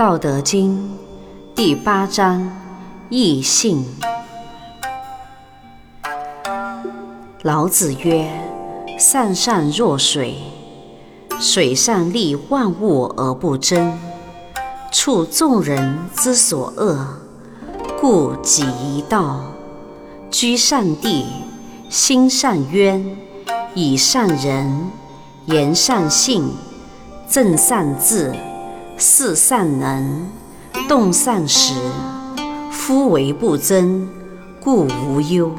道德经》第八章：易性。老子曰：“善善若水，水善利万物而不争，处众人之所恶，故几一道。居善地，心善渊，以善人，言善信，正善治，四善能，动善时。夫唯不争，故无忧。”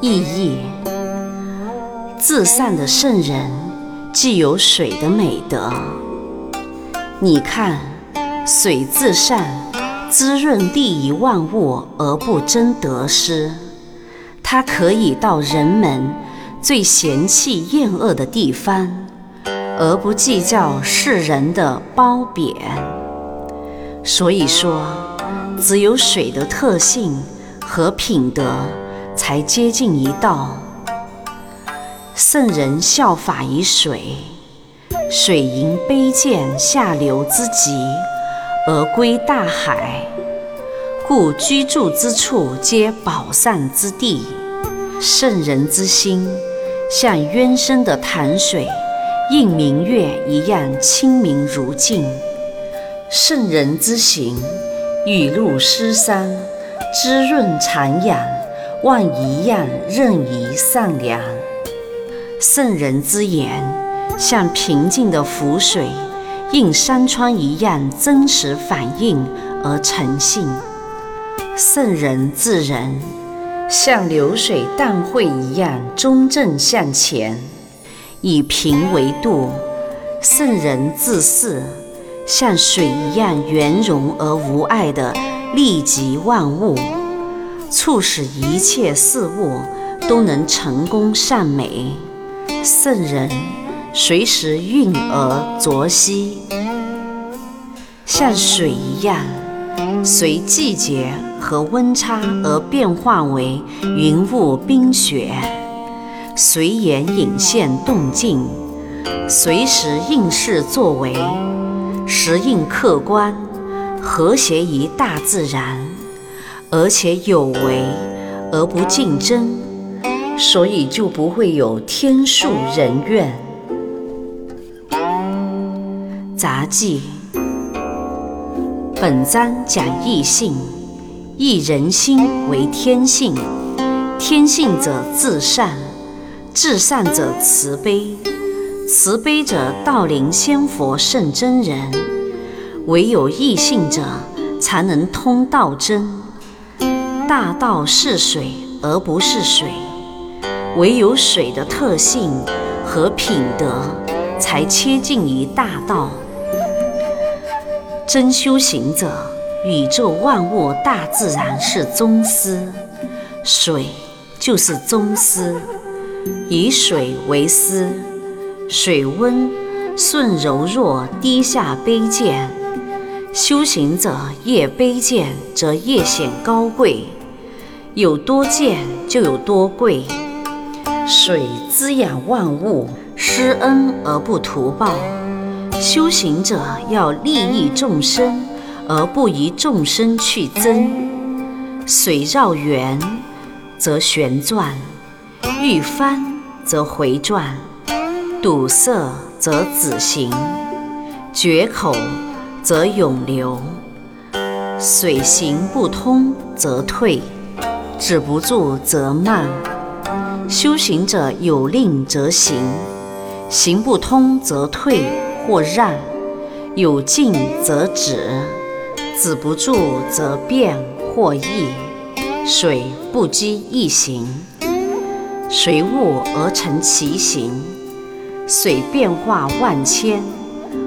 意义：至善的圣人，既有水的美德。你看，水至善，滋润利益万物而不争得失。它可以到人们最嫌弃厌恶的地方，而不计较世人的褒贬。所以说，只有水的特性和品德。才接近一道。圣人效法于水，水迎卑贱下流之极而归大海，故居住之处皆宝善之地。圣人之心，像渊深的潭水，映明月一样清明如镜；圣人之行，雨露施桑，滋润徜徉。万一样任意善良，圣人之言像平静的湖水，映山川一样真实反映而诚信。圣人治人像流水淡会一样中正向前，以平为度。圣人治世像水一样圆融而无碍地利及万物。促使一切事物都能成功善美。圣人随时运而浊兮，像水一样，随季节和温差而变化为云雾冰雪，随缘引现动静，随时应事作为，时应客观，和谐于大自然。而且有为而不竞争，所以就不会有天数人怨。杂记。本章讲义性，义人心为天性，天性者自善，至善者慈悲，慈悲者道灵仙佛圣真人。唯有异性者，才能通道真。大道是水，而不是水；唯有水的特性和品德，才接近于大道。真修行者，宇宙万物、大自然是宗师，水就是宗师，以水为师。水温顺柔弱，低下卑贱。修行者越卑贱，则越显高贵。有多贱就有多贵。水滋养万物，施恩而不图报。修行者要利益众生，而不以众生去争。水绕圆，则旋转；欲翻，则回转；堵塞，则止行；决口，则永流。水行不通，则退。止不住则慢，修行者有令则行，行不通则退或让，有进则止，止不住则变或易。水不积易行，随物而成其形。水变化万千，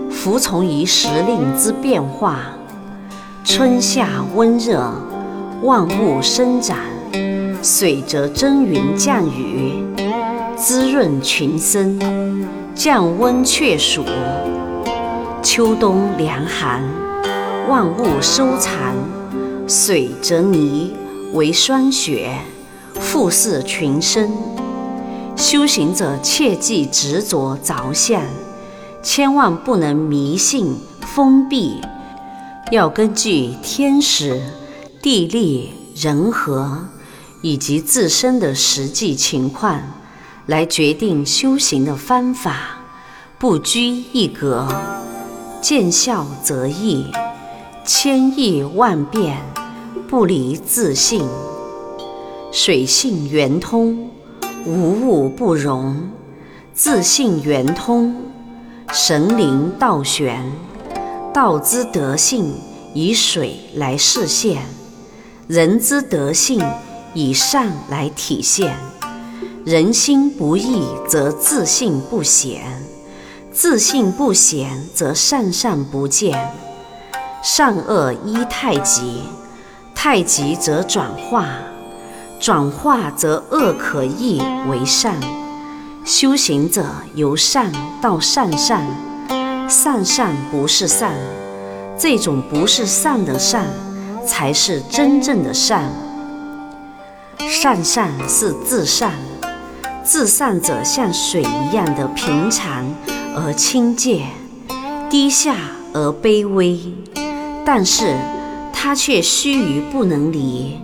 服从于时令之变化。春夏温热，万物生长。水则蒸云降雨，滋润群生；降温却暑。秋冬凉寒，万物收藏。水则泥为霜雪，复视群生。修行者切忌执着着相，千万不能迷信封闭，要根据天时、地利、人和以及自身的实际情况来决定修行的方法，不拘一格，见效则易，千易万变，不离自信，水性圆通，无物不容。自性圆通，神灵道玄，道之德性以水来示现，人之德性以善来体现。人心不易则自性不显，自性不显则善善不见。善恶依太极，太极则转化，转化则恶可易为善。修行者由善到善善，善善不是善，这种不是善的善，才是真正的善。善善是自善，自善者像水一样的平常而清洁，低下而卑微，但是它却须臾不能离。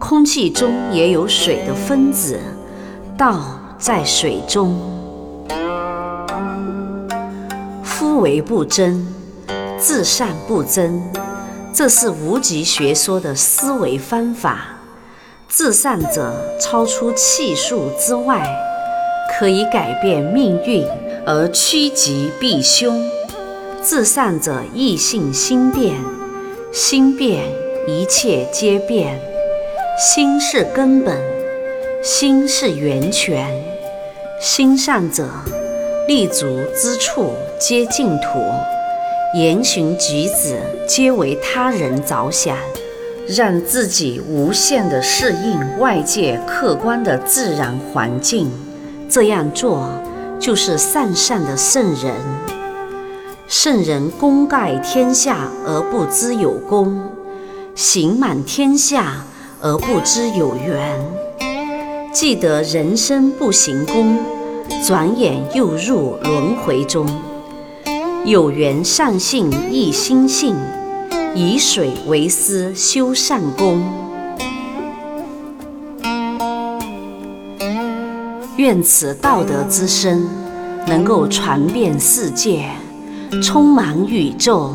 空气中也有水的分子，道。在水中，夫为不争，自善不争，这是无极学说的思维方法。自善者超出气数之外，可以改变命运而趋吉避凶。自善者意性心变，心变一切皆变，心是根本，心是源泉。心善者，立足之处皆净土，言行举止皆为他人着想，让自己无限地适应外界客观的自然环境。这样做就是善善的圣人。圣人功盖天下而不知有功，行满天下而不知有缘。记得人生不行功，转眼又入轮回中。有缘善性一心性，以水为师修善功。愿此道德之声能够传遍世界，充满宇宙，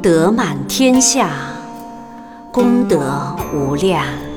德满天下，功德无量。